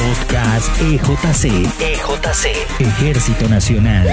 Podcast EJC. EJC. Ejército Nacional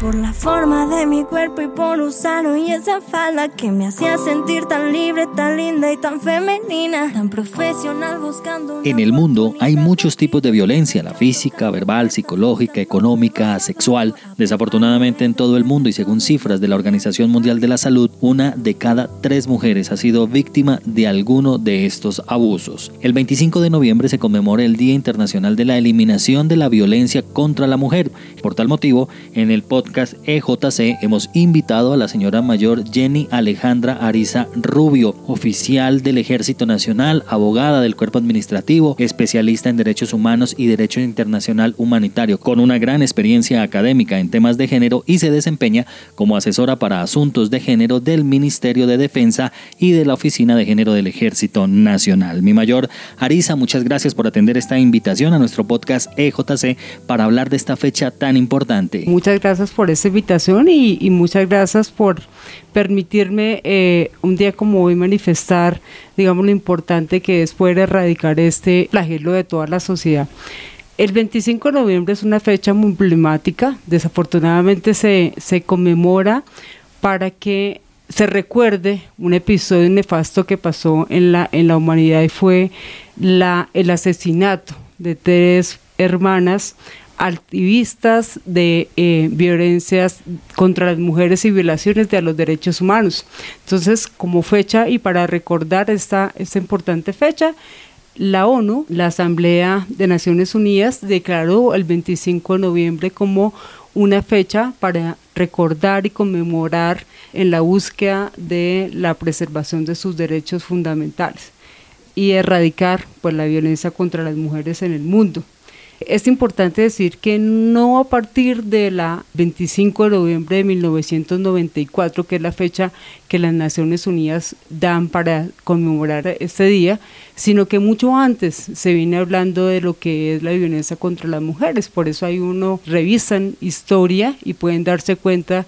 por la forma de mi cuerpo y por usar hoy esa falda que me hacía sentir tan libre, tan linda y tan femenina, tan profesional buscando. En el mundo hay muchos tipos de violencia, la física, verbal, psicológica, económica, sexual. Desafortunadamente en todo el mundo y según cifras de la Organización Mundial de la Salud, una de cada tres mujeres ha sido víctima de alguno de estos abusos. El 25 de noviembre se conmemora el Día Internacional de la Eliminación de la Violencia contra la Mujer. Por tal motivo, en el podcast EJC hemos invitado a la señora mayor Jenny Alejandra Ariza Rubio, oficial del Ejército Nacional, abogada del cuerpo administrativo, especialista en derechos humanos y derecho internacional humanitario, con una gran experiencia académica en temas de género y se desempeña como asesora para asuntos de género del Ministerio de Defensa y de la Oficina de Género del Ejército Nacional. Mi mayor Ariza, muchas gracias por atender esta invitación a nuestro podcast EJC para hablar de esta fecha tan importante. Muchas gracias por por esta invitación y, muchas gracias por permitirme eh, un día como hoy manifestar, digamos, lo importante que es poder erradicar este flagelo de toda la sociedad. El 25 de noviembre es una fecha muy emblemática, desafortunadamente se, se conmemora para que se recuerde un episodio nefasto que pasó en la, en la humanidad y fue la, el asesinato de tres hermanas activistas de eh, violencias contra las mujeres y violaciones de los derechos humanos. Entonces, como fecha y para recordar esta, esta importante fecha, la ONU, la Asamblea de Naciones Unidas, declaró el 25 de noviembre como una fecha para recordar y conmemorar en la búsqueda de la preservación de sus derechos fundamentales y erradicar pues, la violencia contra las mujeres en el mundo. Es importante decir que no a partir de la 25 de noviembre de 1994, que es la fecha que las Naciones Unidas dan para conmemorar este día, sino que mucho antes se viene hablando de lo que es la violencia contra las mujeres. Por eso hay uno revisan historia y pueden darse cuenta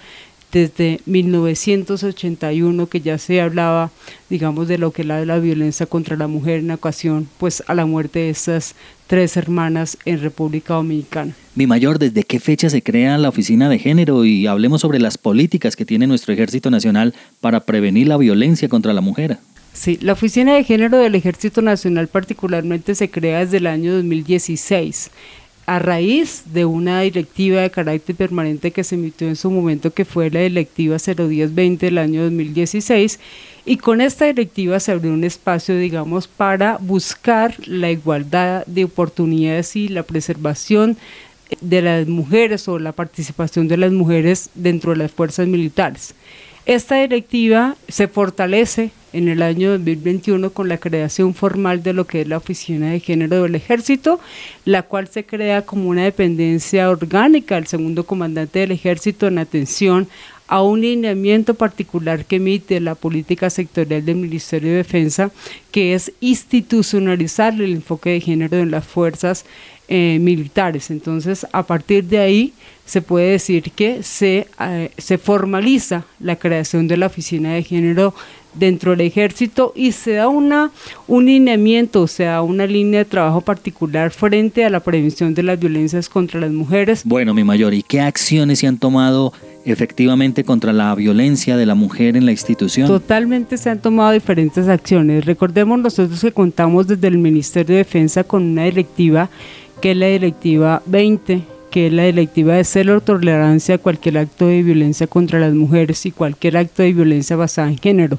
desde 1981 que ya se hablaba, digamos, de lo que era la violencia contra la mujer en ocasión, pues a la muerte de estas tres hermanas en República Dominicana. Mi mayor, ¿desde qué fecha se crea la Oficina de Género? Y hablemos sobre las políticas que tiene nuestro Ejército Nacional para prevenir la violencia contra la mujer. Sí, la Oficina de Género del Ejército Nacional particularmente se crea desde el año 2016 a raíz de una directiva de carácter permanente que se emitió en su momento, que fue la directiva 01020 del año 2016, y con esta directiva se abrió un espacio, digamos, para buscar la igualdad de oportunidades y la preservación de las mujeres o la participación de las mujeres dentro de las fuerzas militares. Esta directiva se fortalece en el año 2021 con la creación formal de lo que es la Oficina de Género del Ejército, la cual se crea como una dependencia orgánica del segundo comandante del Ejército en atención a un lineamiento particular que emite la política sectorial del Ministerio de Defensa, que es institucionalizar el enfoque de género en las fuerzas eh, militares. Entonces, a partir de ahí, se puede decir que se, eh, se formaliza la creación de la oficina de género dentro del ejército y se da una, un lineamiento, o sea, una línea de trabajo particular frente a la prevención de las violencias contra las mujeres. Bueno, mi mayor, ¿y qué acciones se han tomado efectivamente contra la violencia de la mujer en la institución? Totalmente se han tomado diferentes acciones. Recordemos nosotros que contamos desde el Ministerio de Defensa con una directiva que es la directiva 20, que es la directiva de cero tolerancia a cualquier acto de violencia contra las mujeres y cualquier acto de violencia basada en género.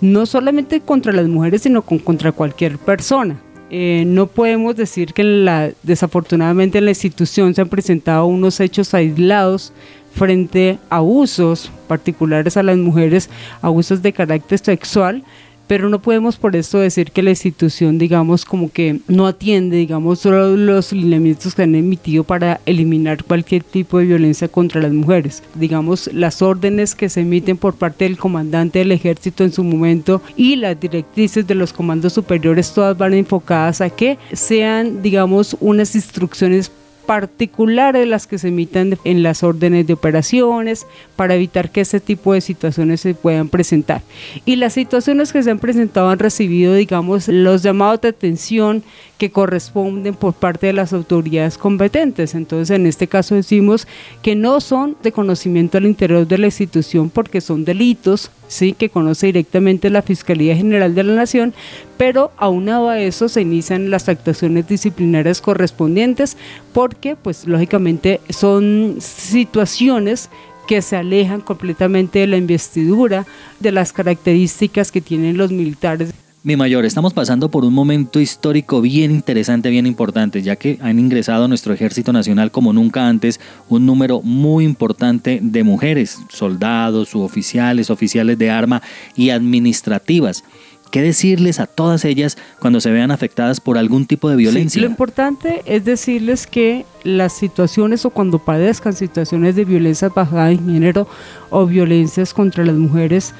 No solamente contra las mujeres, sino con, contra cualquier persona. Eh, no podemos decir que la, desafortunadamente en la institución se han presentado unos hechos aislados frente a abusos particulares a las mujeres, abusos de carácter sexual, pero no podemos por esto decir que la institución, digamos, como que no atiende, digamos, solo los lineamientos que han emitido para eliminar cualquier tipo de violencia contra las mujeres. Digamos, las órdenes que se emiten por parte del comandante del ejército en su momento y las directrices de los comandos superiores, todas van enfocadas a que sean, digamos, unas instrucciones particulares las que se emitan en las órdenes de operaciones para evitar que ese tipo de situaciones se puedan presentar. Y las situaciones que se han presentado han recibido, digamos, los llamados de atención que corresponden por parte de las autoridades competentes. Entonces, en este caso decimos que no son de conocimiento al interior de la institución porque son delitos, sí, que conoce directamente la Fiscalía General de la Nación, pero aunado a eso se inician las actuaciones disciplinarias correspondientes porque, pues, lógicamente son situaciones que se alejan completamente de la investidura, de las características que tienen los militares. Mi mayor, estamos pasando por un momento histórico bien interesante, bien importante, ya que han ingresado a nuestro ejército nacional como nunca antes un número muy importante de mujeres, soldados, suboficiales, oficiales de arma y administrativas. ¿Qué decirles a todas ellas cuando se vean afectadas por algún tipo de violencia? lo importante es decirles que las situaciones o cuando padezcan situaciones de violencia basada en género o violencias contra las mujeres,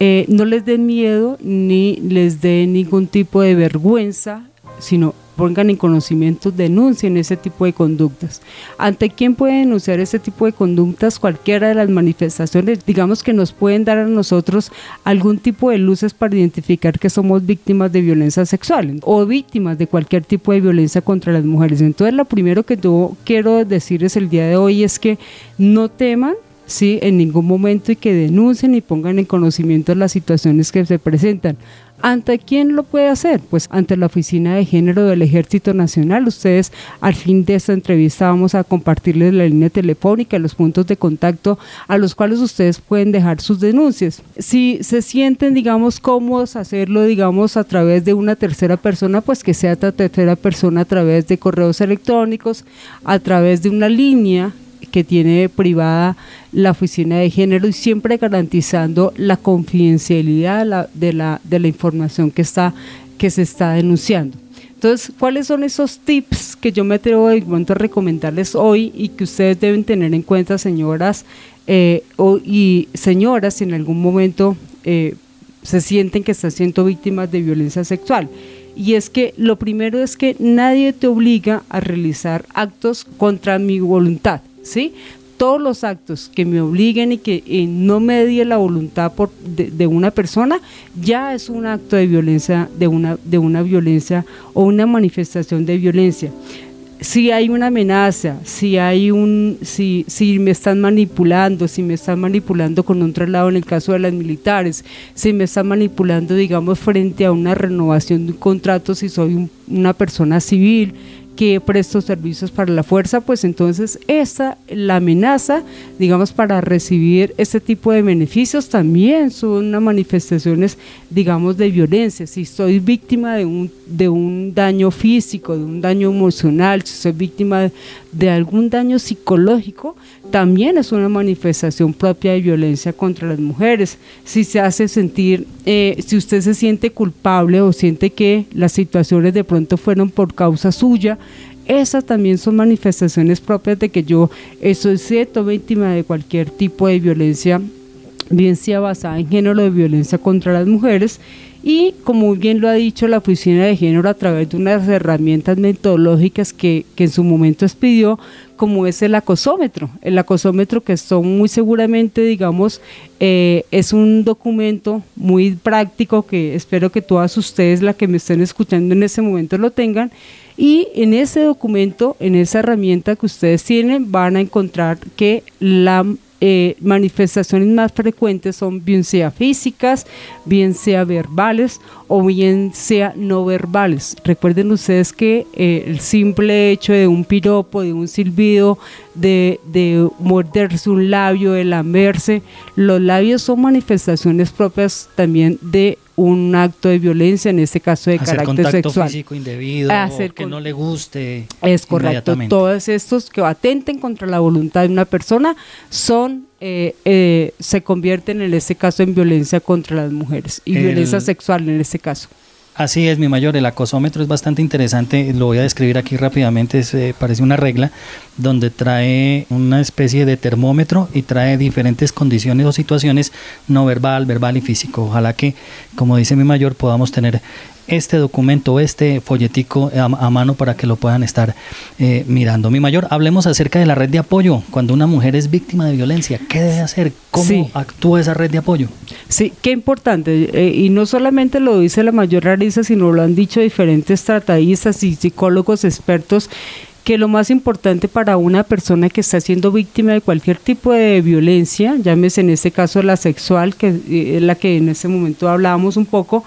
eh, no les den miedo ni les dé ningún tipo de vergüenza, sino pongan en conocimiento, denuncien ese tipo de conductas. ¿Ante quién puede denunciar ese tipo de conductas? Cualquiera de las manifestaciones, digamos que nos pueden dar a nosotros algún tipo de luces para identificar que somos víctimas de violencia sexual o víctimas de cualquier tipo de violencia contra las mujeres. Entonces, lo primero que yo quiero decirles el día de hoy es que no teman, ¿sí? en ningún momento y que denuncien y pongan en conocimiento las situaciones que se presentan. ¿Ante quién lo puede hacer? Pues ante la Oficina de Género del Ejército Nacional. Ustedes al fin de esta entrevista vamos a compartirles la línea telefónica, los puntos de contacto a los cuales ustedes pueden dejar sus denuncias. Si se sienten, digamos, cómodos hacerlo, digamos, a través de una tercera persona, pues que sea esta tercera persona a través de correos electrónicos, a través de una línea que tiene privada la oficina de género y siempre garantizando la confidencialidad de la, de la información que, está, que se está denunciando. Entonces, ¿cuáles son esos tips que yo me atrevo de momento a recomendarles hoy y que ustedes deben tener en cuenta, señoras eh, y señoras, si en algún momento eh, se sienten que están siendo víctimas de violencia sexual? Y es que lo primero es que nadie te obliga a realizar actos contra mi voluntad. ¿Sí? Todos los actos que me obliguen y que eh, no me die la voluntad de, una persona, ya es un acto de violencia, de una, de una violencia o una manifestación de violencia si hay una amenaza, si hay un, si, si me están manipulando, si me están manipulando con un traslado en el caso de las militares, si me están manipulando, digamos, frente a una renovación de un contrato, si soy una persona civil, que presto servicios para la fuerza, pues entonces esta, la amenaza, digamos, para recibir este tipo de beneficios también son manifestaciones, digamos, de violencia. Si soy víctima de un, de un daño físico, de un daño emocional, si soy víctima de algún daño psicológico, también es una manifestación propia de violencia contra las mujeres. Si se hace sentir, eh, si usted se siente culpable o siente que las situaciones de pronto fueron por causa suya, esas también son manifestaciones propias de que yo soy cierto víctima de cualquier tipo de violencia, bien sea basada en género de violencia contra las mujeres y como bien lo ha dicho la Oficina de Género a través de unas herramientas metodológicas que, en su momento expidió, como es el acosómetro. El acosómetro que son muy seguramente, digamos, eh, es un documento muy práctico que espero que todas ustedes, las que me estén escuchando en ese momento, lo tengan. Y en ese documento, en esa herramienta que ustedes tienen, van a encontrar que la eh, manifestaciones más frecuentes son bien sea físicas, bien sea verbales o bien sea no verbales. Recuerden ustedes que eh, el simple hecho de un piropo, de un silbido, de, de morderse un labio, de lamerse, los labios son manifestaciones propias también de un acto de violencia, en este caso de hacer carácter contacto sexual. físico indebido, que no le guste. Es correcto. Todos estos que atenten contra la voluntad de una persona son eh, eh, se convierten en este caso en violencia contra las mujeres y violencia sexual en este caso. Así es, mi mayor. El acosómetro es bastante interesante. Lo voy a describir aquí rápidamente. Eh, parece una regla donde trae una especie de termómetro y trae diferentes condiciones o situaciones no verbal, verbal y físico. Ojalá que, como dice mi mayor, podamos tener este documento, este folletico a, mano para que lo puedan estar eh, mirando. Mi mayor, hablemos acerca de la red de apoyo. Cuando una mujer es víctima de violencia, ¿qué debe hacer? ¿Cómo actúa esa red de apoyo? Sí, qué importante. Eh, y no solamente lo dice la mayor Larisa, sino lo han dicho diferentes tratadistas y psicólogos expertos que lo más importante para una persona que está siendo víctima de cualquier tipo de violencia, llámese en este caso la sexual, que eh, es la que en ese momento hablábamos un poco,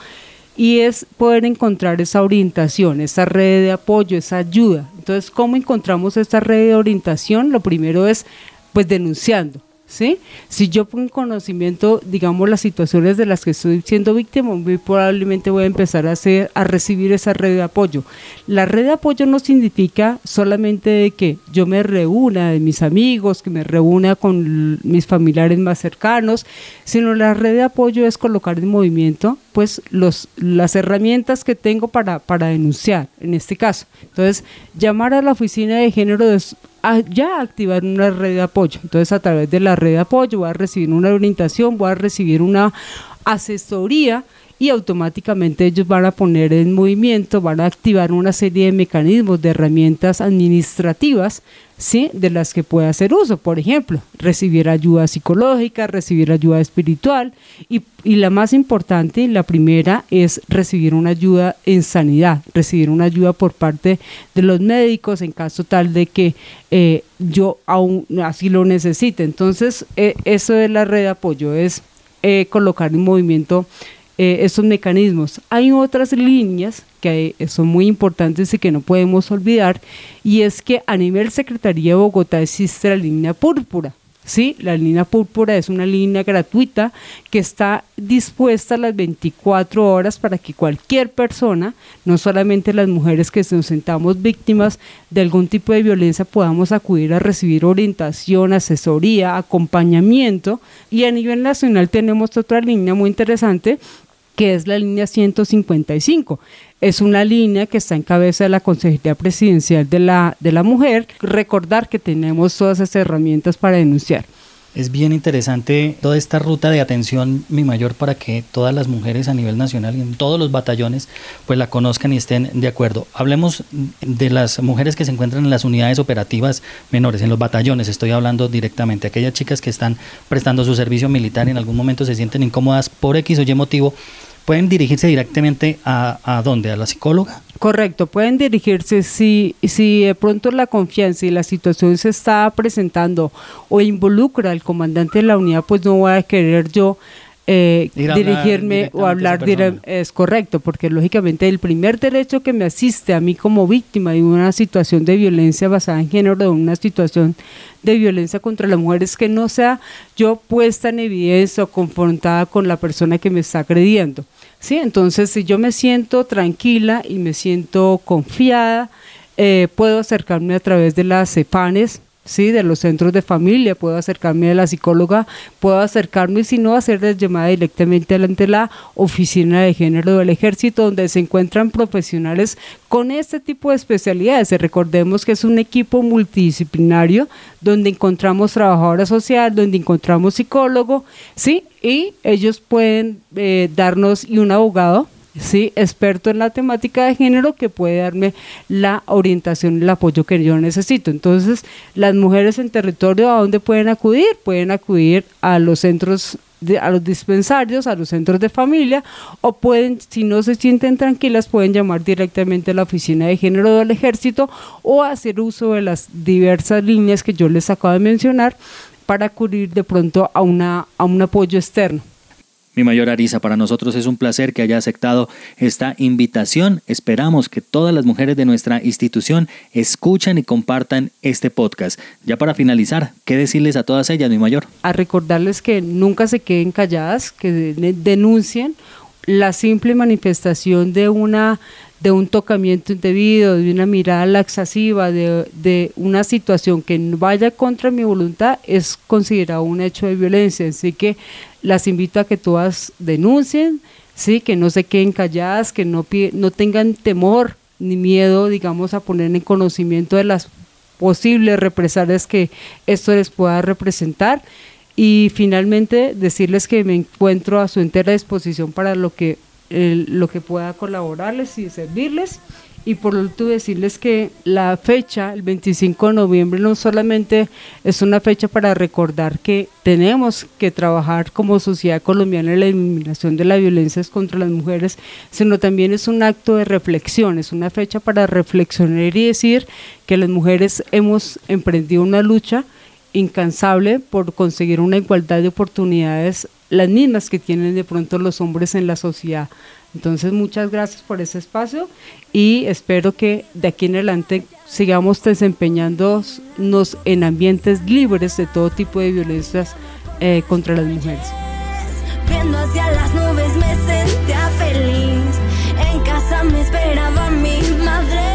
y es poder encontrar esa orientación, esa red de apoyo, esa ayuda. Entonces, ¿cómo encontramos esta red de orientación? Lo primero es pues denunciando. ¿Sí? Si yo pongo en conocimiento, digamos, las situaciones de las que estoy siendo víctima, muy probablemente voy a empezar a, hacer, a recibir esa red de apoyo. La red de apoyo no significa solamente que yo me reúna de mis amigos, que me reúna con mis familiares más cercanos, sino la red de apoyo es colocar en movimiento pues las herramientas que tengo para, para denunciar, en este caso. Entonces, llamar a la oficina de género de ya activar una red de apoyo. Entonces, a través de la red de apoyo voy a recibir una orientación, voy a recibir una asesoría y automáticamente ellos van a poner en movimiento, van a activar una serie de mecanismos, de herramientas administrativas, ¿sí? de las que puede hacer uso. Por ejemplo, recibir ayuda psicológica, recibir ayuda espiritual y, y la más importante, la primera, es recibir una ayuda en sanidad, recibir una ayuda por parte de los médicos en caso tal de que eh, yo aún así lo necesite. Entonces, eh, eso es la red de apoyo, es eh, colocar en movimiento eh, esos mecanismos. Hay otras líneas que son muy importantes y que no podemos olvidar, y es que a nivel Secretaría de Bogotá existe la línea púrpura. ¿sí? La línea púrpura es una línea gratuita que está dispuesta las 24 horas para que cualquier persona, no solamente las mujeres que nos sentamos víctimas de algún tipo de violencia, podamos acudir a recibir orientación, asesoría, acompañamiento. Y a nivel nacional tenemos otra línea muy interesante que es la línea 155. Es una línea que está en cabeza de la Consejería Presidencial de la, de la Mujer. Recordar que tenemos todas esas herramientas para denunciar. Es bien interesante toda esta ruta de atención, mi mayor, para que todas las mujeres a nivel nacional y en todos los batallones pues la conozcan y estén de acuerdo. Hablemos de las mujeres que se encuentran en las unidades operativas menores, en los batallones, estoy hablando directamente, aquellas chicas que están prestando su servicio militar y en algún momento se sienten incómodas por X o Y motivo pueden dirigirse directamente a, a dónde, a la psicóloga. Correcto, pueden dirigirse si, si de pronto la confianza y la situación se está presentando o involucra al comandante de la unidad, pues no voy a querer yo eh, dirigirme o hablar es correcto, porque lógicamente el primer derecho que me asiste a mí como víctima de una situación de violencia basada en género, de una situación de violencia contra la mujer, es que no sea yo puesta en evidencia o confrontada con la persona que me está agrediendo. ¿Sí? Entonces, si yo me siento tranquila y me siento confiada, eh, puedo acercarme a través de las CEPANES, ¿sí? de los centros de familia, puedo acercarme a la psicóloga, puedo acercarme, si no, hacer la llamada directamente ante la oficina de género del ejército, donde se encuentran profesionales con este tipo de especialidades. Recordemos que es un equipo multidisciplinario donde encontramos trabajadora social, donde encontramos psicólogo, ¿sí? Y ellos pueden eh, darnos, y un abogado, ¿sí? experto en la temática de género que puede darme la orientación el apoyo que yo necesito. Entonces, las mujeres en territorio, ¿a dónde pueden acudir? Pueden acudir a los centros a los dispensarios, a los centros de familia, o pueden, si no se sienten tranquilas, pueden llamar directamente a la oficina de género del ejército o hacer uso de las diversas líneas que yo les acabo de mencionar para acudir de pronto a, una, a un apoyo externo. Mi mayor Arisa, para nosotros es un placer que haya aceptado esta invitación. Esperamos que todas las mujeres de nuestra institución escuchen y compartan este podcast. Ya para finalizar, ¿qué decirles a todas ellas, mi mayor? A recordarles que nunca se queden calladas, que denuncien la simple manifestación de una de un tocamiento indebido, de una mirada laxativa, de, de, una situación que vaya contra mi voluntad, es considerado un hecho de violencia. Así que las invito a que todas denuncien, ¿sí? que no se queden calladas, que no, no tengan temor ni miedo, digamos, a poner en conocimiento de las posibles represalias que esto les pueda representar. Y finalmente decirles que me encuentro a su entera disposición para lo que lo que pueda colaborarles y servirles. Y por último decirles que la fecha, el 25 de noviembre, no solamente es una fecha para recordar que tenemos que trabajar como sociedad colombiana en la eliminación de la violencia contra las mujeres, sino también es un acto de reflexión, es una fecha para reflexionar y decir que las mujeres hemos emprendido una lucha incansable por conseguir una igualdad de oportunidades, las mismas que tienen de pronto los hombres en la sociedad. Entonces, muchas gracias por ese espacio y espero que de aquí en adelante sigamos desempeñándonos en ambientes libres de todo tipo de violencias eh, contra las mujeres. Viendo hacia las nubes me sentía feliz. En casa me esperaba mi madre.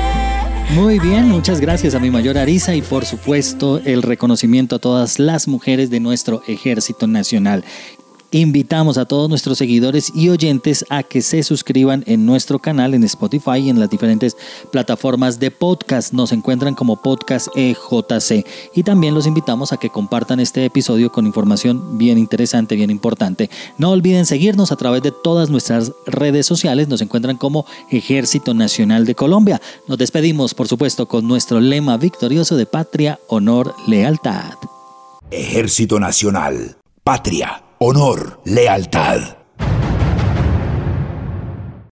Muy bien, muchas gracias a mi mayor Arisa y por supuesto el reconocimiento a todas las mujeres de nuestro Ejército Nacional. Invitamos a todos nuestros seguidores y oyentes a que se suscriban en nuestro canal en Spotify y en las diferentes plataformas de podcast. Nos encuentran como Podcast EJC. Y también los invitamos a que compartan este episodio con información bien interesante, bien importante. No olviden seguirnos a través de todas nuestras redes sociales. Nos encuentran como Ejército Nacional de Colombia. Nos despedimos, por supuesto, con nuestro lema victorioso de patria, honor, lealtad. Ejército Nacional, patria honor, lealtad.